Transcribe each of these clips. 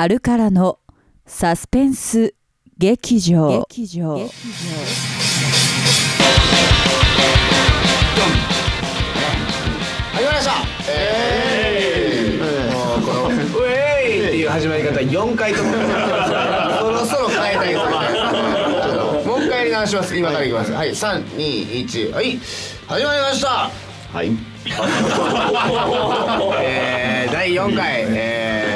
あるからのサスペンス劇場。劇場。始まりました。えー、もうこの「ウェイ!」っていう始まり方4回ともそろそろ変えたいですねちょっともう一回やり直します今からいきますはい321はい始まりましたはい。えー、第4回えー、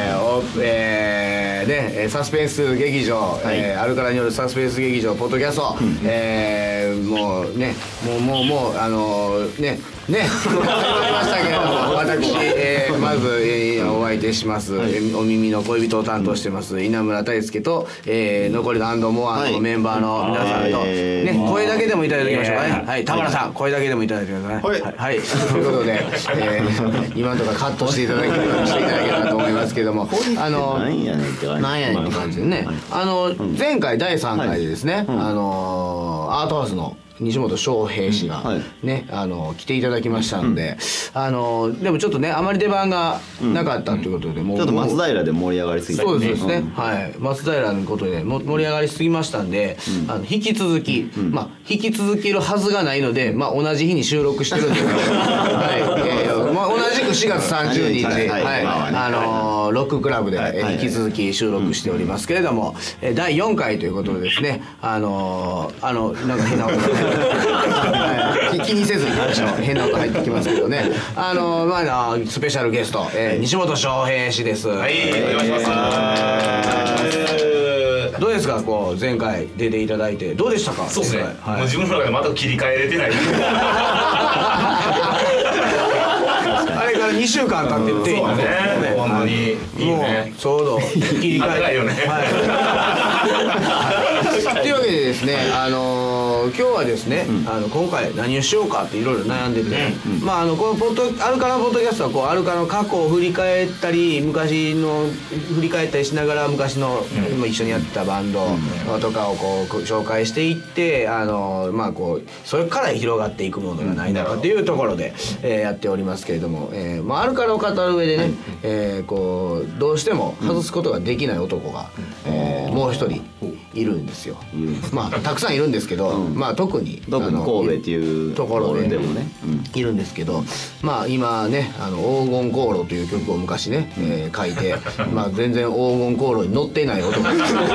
おえー、ねえーサスペンス劇場、えーアルカラによるサスペンス劇場ポッドキャスト、えー、もうねもうもうもうあのー、ねね始まりましたけれども私、えー、まず、えー、お相手します、えーお耳の恋人を担当してます稲村大輔と、えー、残りのアンドモアのメンバーの皆さんと、はい。ね声だけでもいただきましょうかね。はい。田村さん声だけでもいただいてくださいはい。はい、はい、ということで、えー、今のところカットしていただけるようにしていただければと思いますけどもあのなんやねんって感じ。なんやねんって感じでね、あの前回第3回でですね、あのアートハウスの西本翔平氏がはい。ね、あの来ていただきましたので、あのでもちょっとねあまり出番がなかったということで、もうちょっと松平で盛り上がりすぎて。そうですね、ん。はい。松平のことでも盛り上がりすぎましたんで、あの引き続き、まあ引き続けるはずがないので、まあ同じ日に収録してるんで。すけど、はい、えーまあ同じく4月30日で、はいはい、はいあのーロッククラブで、引き続き収録しておりますけれども、えー第4回ということでですね、あのーあのなんか変な音がはい。気 気にせずに変な音入ってきますけどね、あのーまあスペシャルゲスト、えー西本翔平氏です。はい。お願いします。どうですか？こう前回出ていただいて。どうでしたか？そうですね。はい。もう自分の中でまだ切り替えれてない。あれから2週間経っててそうだね。本当に。いいもねう。ちょうど 切り替え。よね はい。というわけでですね、あのー今日はですね、あの今回何をしようかっていろいろ悩んでて、まああのこのポッドアルカナポッドキャストはこうアルカの過去を振り返ったり昔の振り返ったりしながら昔の、今一緒にやってたバンドとかをこう紹介していって、あのーまあこうそれから広がっていくものがないのかというところで、えーやっておりますけれども、えーまあアルカナを語る上でね、えーこうどうしても外すことができない男が、えーもう一人いるんですよ。まあたくさんいるんですけど、まあ特に特に神戸っていうところででもね。うんいるんですけど、まあ今ね「あの黄金航路」という曲を昔ね、えー書いて、まあ全然黄金航路に乗ってない男 です。そうですね。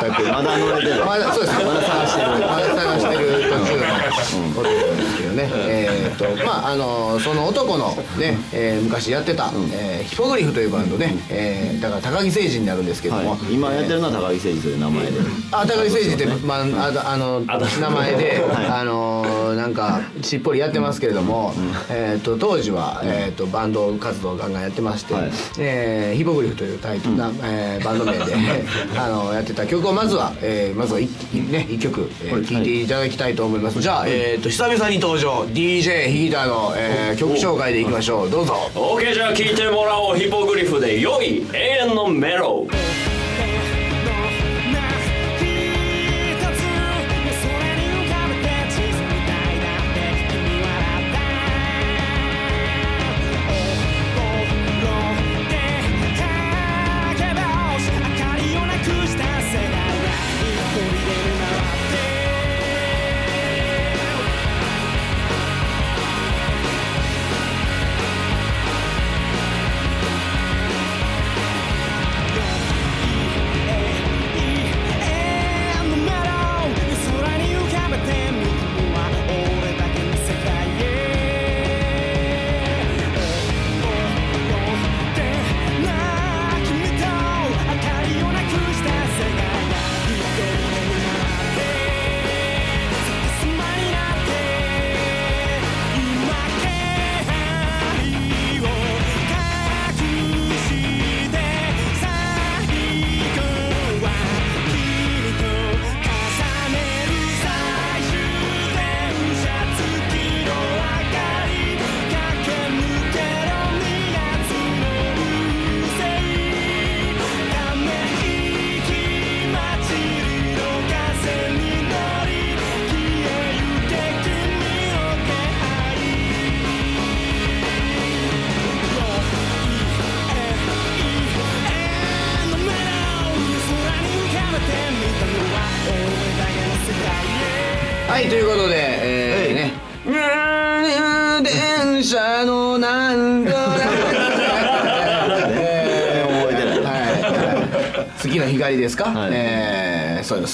全くまだ乗れてないまだそうです。まだ探してる。まだ探してる途中のね。えーっとまああのその男のね、えー昔やってた、えーヒポグリフというバンドね、えーだから高木誠二になるんですけども。はい。今やってるのは高木誠二という名前で。あ高木誠二って、まあ、ああの名前で、あのなんかしっぽりやってますけれども、えー、と当時は、えー、とバンド活動をガンガンやってまして、はい。えーヒポグリフというタイトルな、えーバンド名で あのやってた曲をまずは、えーまずは一ね一曲、えー聴いていただきたいと思います、じゃあ、えー、と久々に登場 DJ ヒギターの、えー曲紹介でいきましょう。どうぞ。OK じゃあ聞いてもらおう。ヒポグリフで良い永遠のメロウ「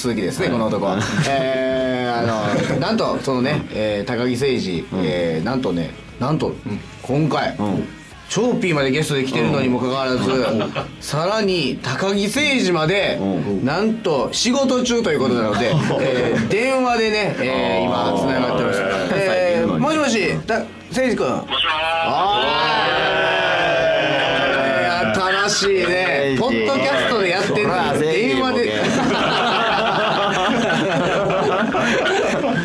鈴木ですね、この男は。えー、あのなんとそのね、えー、高木誠二、えー、なんとねなんと、今回、ん。チョーピーまでゲストで来てるのにもかかわらず、さらに高木誠二まで、なんと仕事中ということなので、えー電話でね、えー今つながってます、えー、もしもした誠二君。あー新しいねポッドキャストでやってるのに電話で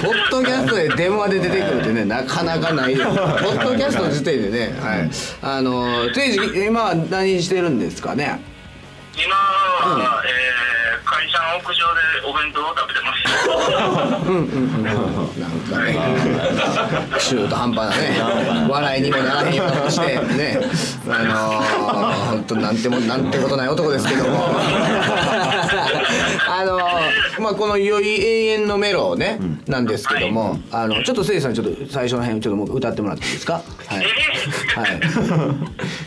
ポッドキャストで電話で出てくるってねなかなかない。で すポッドキャストの時点でね、はい、あの誠治今は何してるんですかね？今は、えー会社の屋上でお弁当を食べてます。なんかね。中途半端なね。笑いにもならへんようとして。ね。あのー、本当なんてもなんてことない男ですけどもあのー、まあこの「良い永遠のメロ」ね、なんですけどもあのちょっとせいじさんちょっと最初の辺ちょっともう歌ってもらっていいですか？はい。は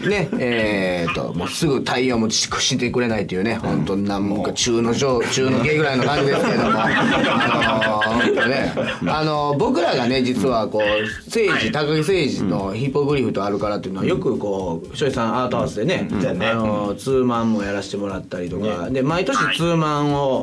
い。ねえー、ともうすぐ対応もししてくれないというね本当なんもか中の上中の下ぐらいの感じですけども。あのねあのー僕らがね実はこう政治高木誠治のヒポグリフとあるからっていうのはよくこう庄司さんアートハウスでね、あのーツーマンもやらせてもらったりとか、で毎年ツーマンを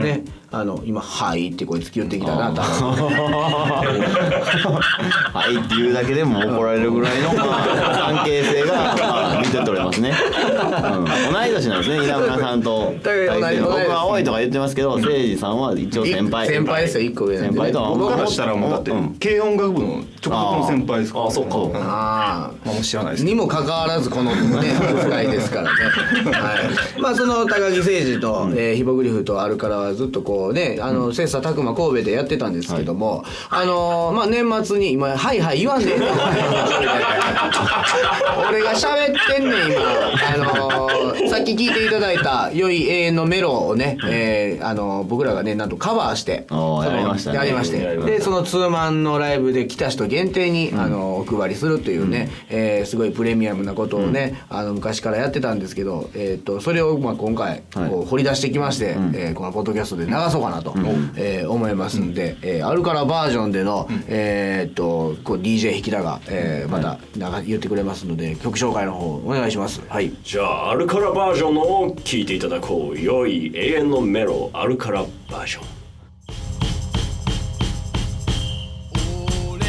ね、あの今「はい」ってこいつ言ってきたな多分。はいっていうだけでも怒られるぐらいの、まあ、関係性が、まあ、見て取れますね、うん、同い年なんですね 稲村さんと。僕は多いとか言ってますけど誠司さんは一応先輩。先輩ですよ一個上先輩とは。僕からしたらもうだってうん。軽音楽部の直属の先輩ですから。あそうんまあああもう知らないですにもかかわらずこのね 使いですからね。はい。まあその高木誠二と、えーヒポグリフとあるからはずっとこうねあの切磋琢磨神戸でやってたんですけども、あのーまあ年末に今はいはい言わんでええねん。俺が喋ってんねん今。あのーさっき聞いていただいた「良い永遠のメロ」をね、えーあのー僕らがねなんとカバーしてやりましやりまして。でそのツーマンのライブで来た人限定に、あのお配りするというね、えーすごいプレミアムなことをね、あの昔からやってたんですけど、えー、とそれをまあ今回こう掘り出してきまして、えーこのポッドキャストで流そうかなと、えー思いますんで、えーアルカラバージョンでの、えー、とこう DJ 引田が、えーまたなんか言ってくれますので曲紹介の方お願いします。はい。じゃあアルカラバージョンのを聞いていただこう。良い永遠のメロアルカラバージョン。俺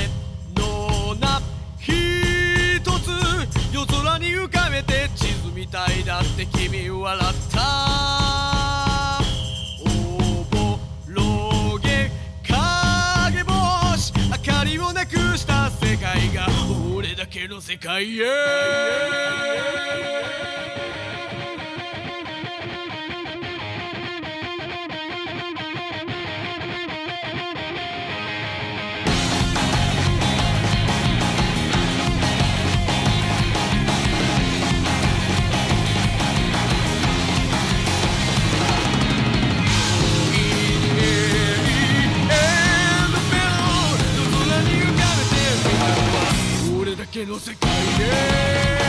の名一つ夜空に浮かべて地図みたいだって君笑ったの世界へ。俺だけの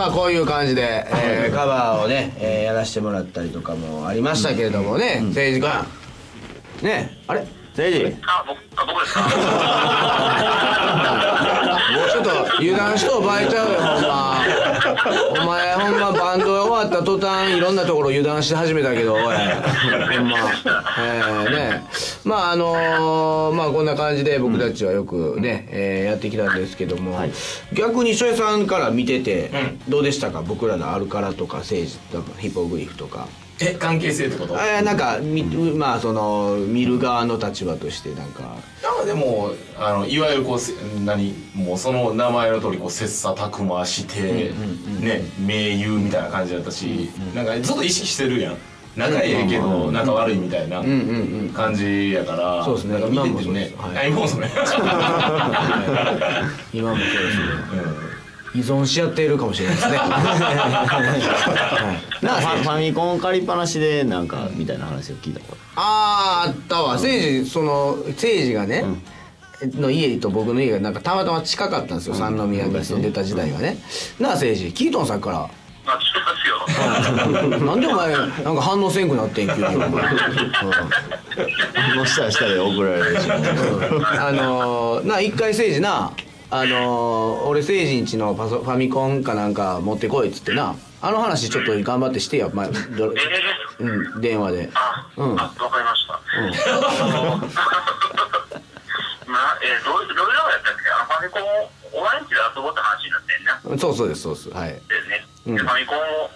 ねまあこういう感じで、えーカバーをね、えーやらせてもらったりとかもありましたけれどもね、誠治君。ねあれ？誠司あ、僕、あ僕ですか？ちょっと油断しとう場合ちゃうよほんまお前ほんまバンドが終わった途端いろんなところ油断し始めたけどおい。ほんま。えー、ねまああのーまあこんな感じで僕たちはよくね、えーやってきたんですけども、はい。逆に翔平さんから見ててどうでしたか？僕らのアルカラとか政治とかヒポグリフとかえ関係性ってこと？あなんかみまあその見る側の立場としてなんか。なんかでもあのいわゆるこうせ何もうその名前の通りこう切磋琢磨して、ね盟友みたいな感じだったし、なんかずっと意識してるやん。仲ええけど仲悪いみたいな感じやから、そうですね。見ててね。今もそれ今もそうですね依存し合っているかもしれないですね。はい。なあファファミコン借りっぱなしでなんかみたいな話を聞いたこと。あーあったわ。誠治その誠治がね、の家と僕の家がなんかたまたま近かったんですよ、三宮に住んでた時代がね、なあ誠治キートンさんから。あ、聞いてますよ。なんでお前なんか反応せんくなってん急に、うん。もしたらしたで送られるし。あのーな一回誠治なあのー俺誠治んちのパソファミコンかなんか持ってこいっつってな。あの話ちょっと頑張ってしてや、まあ、どええうん電話で。あ、うん。あ、わかりました。あの、まあ、えー、どう、どういうのやったっけ？あのファミコンを、オレンジで遊ぼうって話になってんね。そうそうですそうです。はい。ですね。うファミコンを、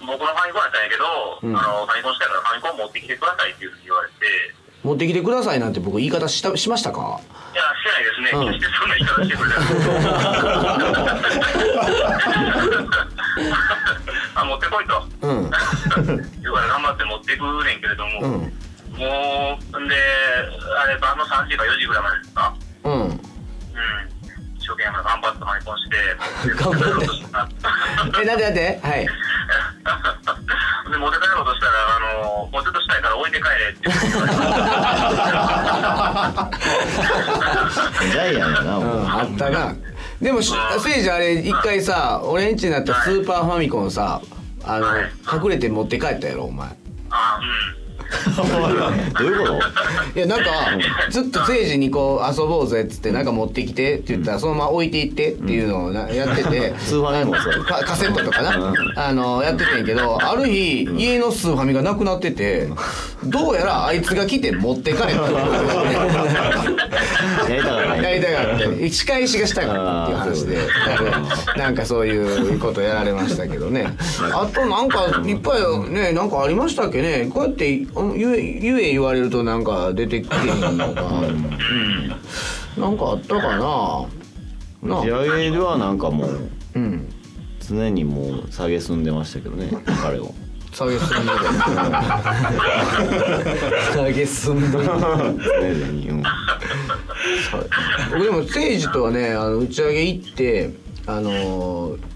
僕のファミコンやったんやけど、うん。あの、ファミコンしたいからファミコン持ってきてくださいっていうふうに言われて、持ってきてくださいなんて僕言い方したしましたか？いや、してないですね。うん決してそんな言い方してくれない。あ、持ってこいと。うん言うから頑張って持ってくねんけれども、うんもう、んで、あれ、晩の3時か4時ぐらいまでですかうんうん。一生懸命頑張ってファミコンして、頑張って。えなんでなんで？はいで、持って帰ろうとしたら、あの、もうちょっとしたいから置いて帰れって。ジャイアンやなうんあったなでもしせいじあれ一回さ俺んちになったスーパーファミコンさあのはい隠れて持って帰ったやろお前あ、うん。どういうこと？いやなんかずっと誠治にこう遊ぼうぜっつってなんか持ってきてって言ったらそのまま置いていってっていうのをなやっててスーファミもそう。カカセットとかな？あのやっててんけどある日家のスーファミがなくなっててどうやらあいつが来て持って帰ったやりたかったやりたかった。仕返しがしたかったっていう話で。なんかそういうことやられましたけどね。あとなんかいっぱいねなんかありましたっけね？こうやってうん言え言え言われるとなんか出てきてへんのか、うん、なんかあったかな。な打ち上げではなんかもううん。常にもう下げすんでましたけどね彼を。下げすんで下げすん。僕でも誠治とはねあの打ち上げ行ってあのー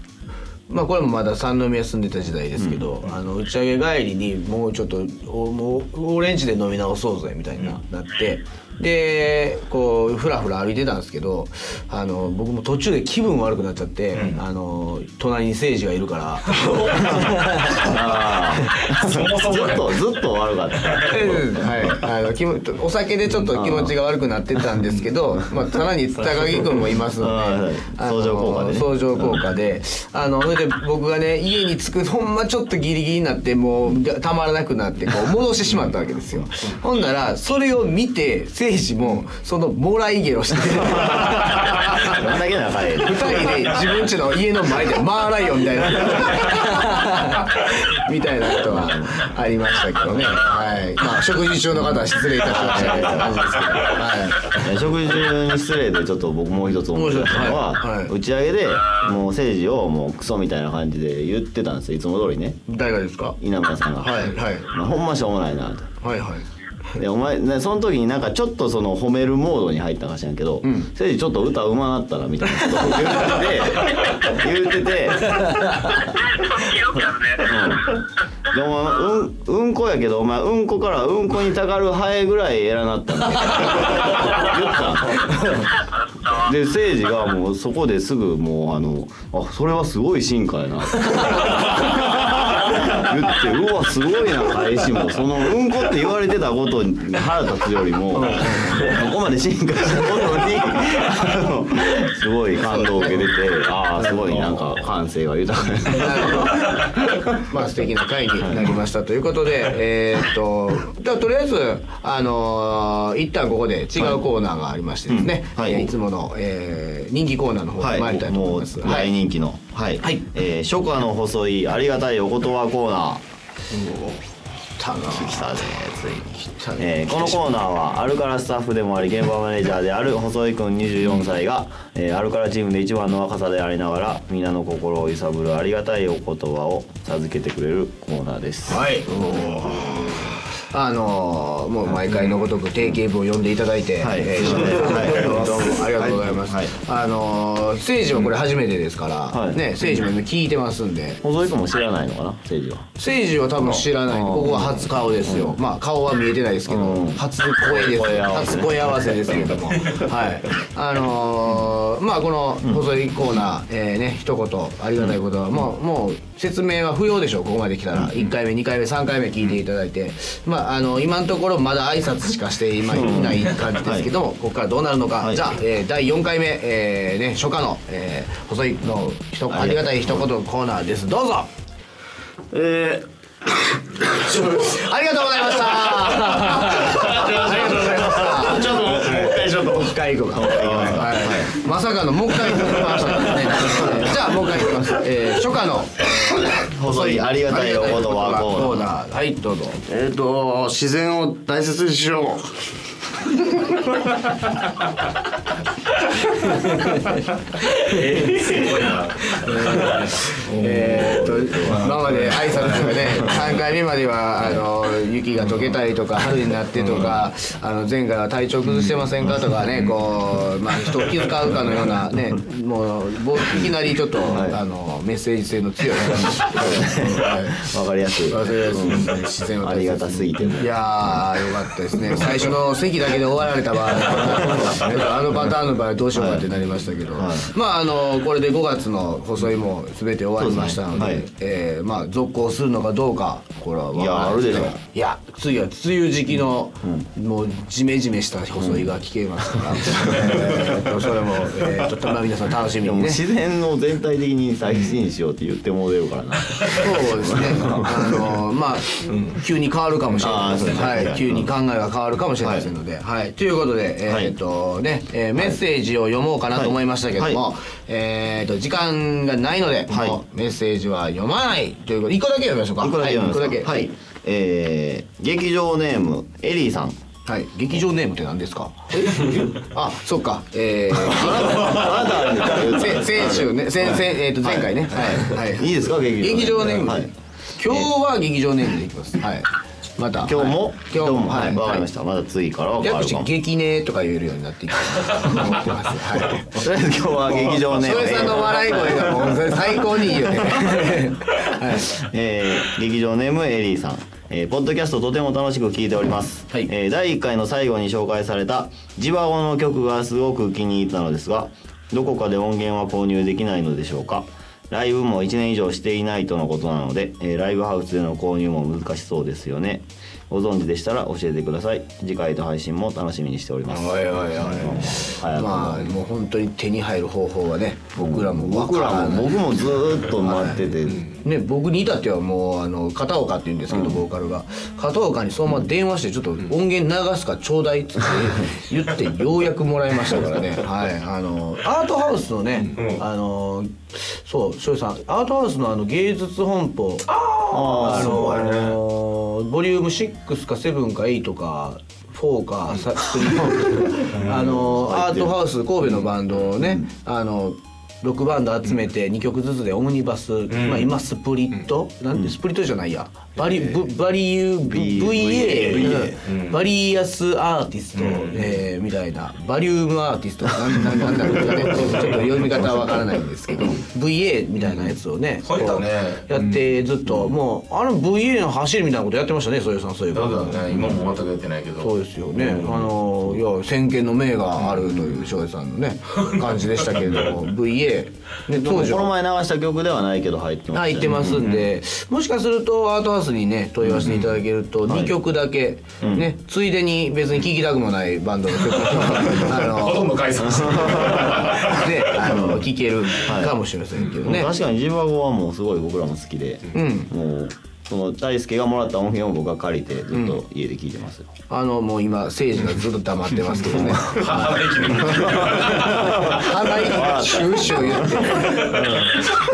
まあこれもまだ三宮住んでた時代ですけど、あの打ち上げ帰りにもうちょっとおもうオレンジで飲み直そうぜみたいな、なってでこうふらふら歩いてたんですけどあの僕も途中で気分悪くなっちゃって、あの隣に誠治がいるから。ああずっとずっと悪かった。はい、あの気もお酒でちょっと気持ちが悪くなってたんですけど、まあ、さらに高木君もいますのではい。相乗効果でね。相乗効果で。あのそれで僕がね家に着くほんまちょっとギリギリになってもうたまらなくなってこう戻してしまったわけですよ。ほんならそれを見て誠司もそのもらいゲロしてどんだけ仲いい二人で自分家の家の前でマーライオンみたいな。みたいなことはありましたけどね。はい。まあ食事中の方は失礼いたしましたみたいな感じですけど。はい。食事中に失礼でちょっと僕もう一つ思い出したのは、はい。はい。打ち上げでもう政治をもうクソみたいな感じで言ってたんですよ。いつも通りね。誰がですか？稲村さんが、はいはい。まあほんましょうもないなと。はいはいでお前ねその時になんかちょっとその褒めるモードに入ったかしらんけど「ん。誠治ちょっと歌うまなったら」みたいなことを言ってて言ってて。でお前うんうんこやけどお前うんこからうんこにたかるハエぐらい偉なったんだ言った。んで誠治がもうそこですぐもうあのあそれはすごい進化やなってうわすごいな返しも。そのうんこって言われてたことに腹立つよりもここまで進化したことにあのすごい感動を受けててああすごいなんか感性が豊かな。まあ素敵な会になりましたということで、えーっとではとりあえずあのー一旦ここで違うコーナーがありましてですね、うんはい。えーいつもの、えー人気コーナーの方に参りたいと思います。もう大人気のはい、はい。えー初夏の細いありがたいお言葉コーナー。たな来たねついに。たねえーこのコーナーはアルカラスタッフでもあり現場マネージャーである細井君24歳が、えーアルカラチームで一番の若さでありながら皆の心を揺さぶるありがたいお言葉を授けてくれるコーナーです。はい。あのーもう毎回のごとく定型文を読んでいただいて、はい。えーはいどうもありがとうございます。はい。あのー、政治はこれ初めてですから、はい。ね、政治も今聞いてますんで、細井君も知らないのかな？政治は。政治は多分知らない。うんここは初顔ですよ。まあ顔は見えてないですけど、うん。初声です。声合わせ。ね初声合わせですけれども、はい。あのーまあこの細いコーナー、えーね一言ありがたいことは、もうもう説明は不要でしょう。ここまで来たら一回目、二回目、三回目聞いていただいて、まああの今のところまだ挨拶しかしていない感じですけども、ここからどうなるのか。はいじゃあ、えー第四回目、えーね初夏の、えー細いのひとありがたい一言コーナーです。どうぞ。え ありがとうございました。ありがとうございました。ちょっともう一回ちょっともう一回行こうか。はい。まさかのもう一回行きましたね。えーじゃあもう一回行きます。えー初夏のー、細いありがたいお言葉コーナー。はいどうぞ。えっ、と自然を大切にしよえーっと今まで挨拶とかね3回目まではあの雪が溶けたりとか春になってとかあの前回は体調崩してませんかとかねこうまあ人を気遣うかのようなねもうぼいきなりちょっとあのメッセージ性の強いわかりやすい。忘れやすいですね。自然をありがたすぎていやーよかったですね。最初の席だけで終わられた場合 あのパターンの場合どうしようかってなりましたけど、まああのこれで5月の細いも全て終わりましたのでね。はい。えーまあ続行するのかどうかこれは分からないでしょいや次は梅雨時期の、もうジメジメした細いが聞けますから、えーとそれも、えー、ちょっとまあ皆さん楽しみにね。自然を全体的に再生しようって言ってもうてるからな。そうですね。あのまあ、急に変わるかもしれないですね。はい、急に考えが変わるかもしれませんので、はい、ということで、えっ、とね、えーメッセージを読もうかなと思いましたけども、はえっ、と時間がないので、はい。メッセージは読まない。ということで、一個だけ読みましょうか。一個だけはい、一個だけ。はい、えー、劇場ネームエリーさん。はい、劇場ネームって何ですか？あ、そっか。えー、あなた。せ先週ね、先先えっ、と前回ね、はい、はい。い。いですか？劇場。劇場ネーム。で、はい。今日は劇場ネームでいきます。はい。また。今日も、はい。今日も。はい。わかりました。まだ次からは変るかも。激ねとか言えるようになっていきたいと思ってます。はい。とりあえず今日は劇場ネームそれさんの笑い声がもう最高にいいよね。はい。えー劇場ネームエリーさん、えーポッドキャストとても楽しく聞いております、はい。えー第1回の最後に紹介されたジバゴの曲がすごく気に入ったのですがどこかで音源は購入できないのでしょうか？ライブも1年以上していないとのことなので、えーライブハウスでの購入も難しそうですよね。ご存知でしたら教えてください。次回と配信も楽しみにしております。おいおいおい。まあもう本当に手に入る方法はね、僕らも僕らも僕もずーっと待ってて、ね、僕に至ってはもうあの片岡って言うんですけど、ボーカルが。片岡にそのまま電話してちょっと音源流すからちょうだいって言って 言ってようやくもらいましたからね。はい。あのアートハウスのね、あのそう庄司さんアートハウスのあの芸術本舗。あのボリューム6か7か8か4かさ3 あのアートハウス神戸のバンドをね、あの6バンド集めて2曲ずつでオムニバス、まあ、今スプリット、なんてスプリットじゃないやバリブバリュー VA, バリアスアーティスト、えーみたいな。バリウムアーティスト。なんなんなんだろうね。ちょっと読み方はわからないんですけど。VA みたいなやつをね入ったねこうやってずっと、もうあの VA の走りみたいなことやってましたねそういうさんそういうだからね今も全くやってないけど。そうですよね、あのいや先見の明があるという翔平さんのね 感じでしたけれども。VA で、ね、当時このは前流した曲ではないけど入ってます入ってますんで、もしかするとアートハウスにね問い合わせていただけると2曲だけ、ねついでに別に聴きたくもないバンドの曲 あほとんど解散してるであの聴けるかもしれませんけどね、確かにジバゴはもうすごい僕らも好きで、もうその大輔がもらった音源を僕が借りてずっと家で聴いてます。よ、あのもう今政治がずっと黙ってますけどね。鼻息で鼻息がシューシュー言って、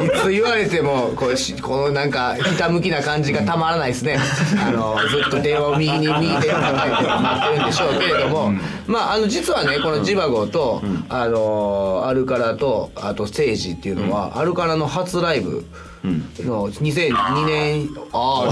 いつ言われてもこうしこのなんかひたむきな感じがたまらないですね。あのずっと電話を右に右手を叩いて待ってるんでしょうけれども、まああの実はねこのジバゴと、あのアルカラとあと政治っていうのは、アルカラの初ライブの2002年あ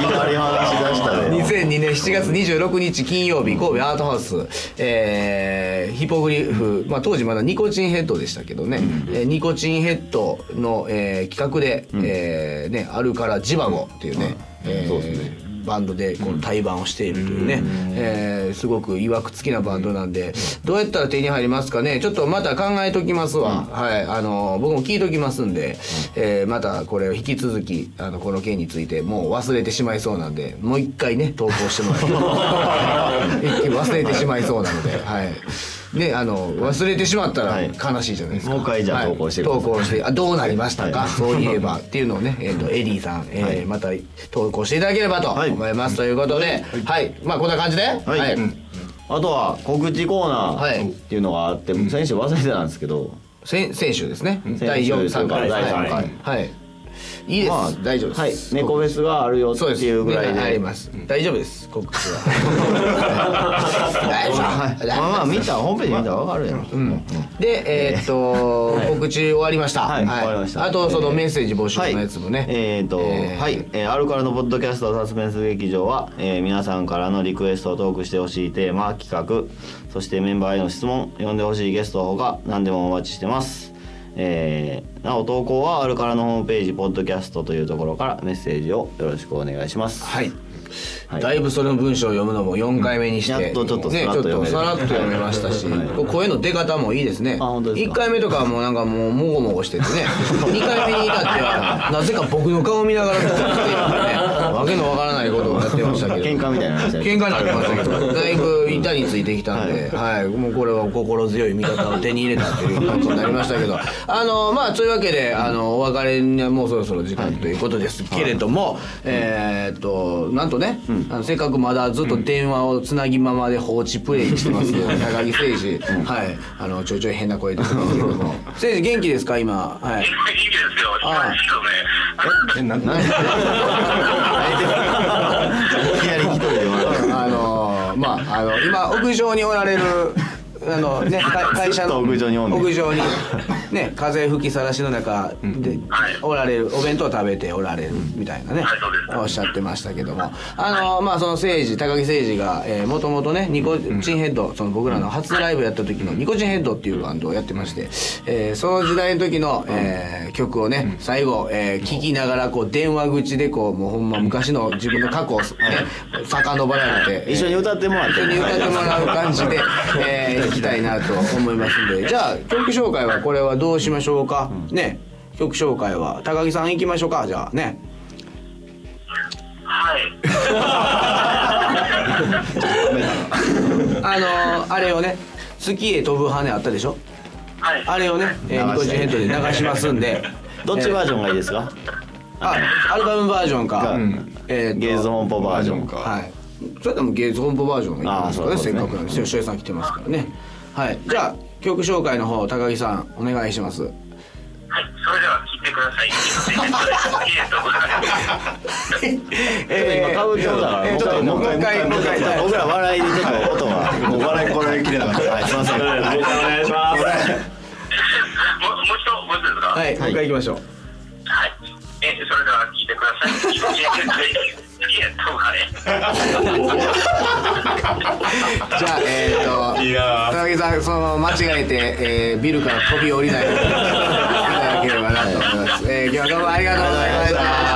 いきなり話し出したあね2002年7月26日金曜日神戸アートハウス、えーヒポグリフ、まあ、当時まだニコチンヘッドでしたけどね、えーニコチンヘッドの、えー企画で、えーね、アルカラジバゴっていうね、えーそうですねバンドでこの対バンをしているというね、えーすごくいわくつきなバンドなんで。どうやったら手に入りますかね？ちょっとまた考えときますわ、はい。あの僕も聞いときますんで、えーまたこれを引き続きあのこの件についてもう忘れてしまいそうなんで。もう一回ね投稿してもらって 一気に忘れてしまいそうなので。はい。ね、あの忘れてしまったらはい。悲しいじゃないですか。もう一回じゃあ投稿してください。投稿してあどうなりましたか、はい。そういえばっていうのをね、えっ、とエリーさん、えーはい。また投稿していただければとはい。思います、ということで、はい、まあこんな感じで、はい。はい。あとは告知コーナはい。ーっていうのがあって、先週忘れてたんですけど。先先週ですね、週第4 3回。第三回。はい、はい、いいです、まあ大丈夫です。はい。猫フェスがあるよって。いうぐらいで。あります。大丈夫です。告知は。大丈夫。まあまあ見たホームページ見たらわかるやろ、で、えーっと、告知終わりました。はい。終わりました。あと、そのえー。メッセージ募集のやつもね。えーと、えー。はい、えー、アルカラのポッドキャストサスペンス劇場は、えー皆さんからのリクエストをトークしてほしいテーマ企画そしてメンバーへの質問呼んでほしいゲストほか何でもお待ちしてますえーなお投稿はアルカラのホームページポッドキャストというところからメッセージをよろしくお願いします。はい。はい。だいぶその文章を読むのも4回目にして、やっとちょっとさね、ちょっらっと読める。とさらっと読めましたし、声の出方もいいですね。あ本当ですか？1回目とかはもうなんかもうもごもごしててね、2回目に至ってはなぜか僕の顔を見ながら撮ってっていうね、わけのわからないことをやってましたけど。喧嘩みたいな話喧嘩になってましたけど、だいぶ板についてきたんで、はい、もうこれは心強い味方を手に入れたという感じになりましたけど、あのまあというわけで、あのお別れにはもうそろそろ時間ということですけれども、えーっとなんとね、あのせっかくまだずっと電話をつなぎままで放置プレイしてます高木誠司、はい、あのちょいちょい変な声出てますけども、誠司元気ですか今、はい。いいですよ。ああえなな いきなり一人であのまああの今屋上におられるあのね か会社の屋上に屋上にね風吹きさらしの中でおられるお弁当食べておられるみたいなね。おっしゃってましたけども。あのまあその政治高木誠治がもともとねニコチンヘッドその僕らの初ライブやった時のニコチンヘッドっていうバンドをやってまして、えーその時代の時の、えー曲をね最後、えー聞きながらこう電話口でこうもうほんま昔の自分の過去をね遡られて一緒に歌ってもらって。一緒に歌ってもらう感じで、えー、行きたいなと思いますんで。じゃあ曲紹介はこれはどうしましょうか、ね。曲紹介は。高木さん行きましょうか？じゃあね。はい。あのー、あれをね月へ飛ぶ羽あったでしょ？はい。あれをね、えー、ニコチンヘッドで流しますんで。どっちバージジョンがいいですか、あアルバムバージョンか、うん。えーと。ゲーズ本舗バージョンか。はいそれでもゲーズ本舗バージョンがいいですかねあーそうですねせっかくなんでしおさん来てますからねはいじゃあ曲紹介の方高木さんお願いしますはい。それでは聞いてください。え今歌舞伎町だからえーちょっともう一回もう一回はい僕ら笑いでちょっと音がもう笑いこれ切れなかったはいすいませんお願いします。もうもう一度もう一度ですか。はい、もう一回行きましょう。はい。え、それでは聞いてください。好きやとかね。じゃあ、えー、っと、いやー高木さん、その間違えて、えービルから飛び降りないいただければなと思います。えー今日はどうもありがとうございました。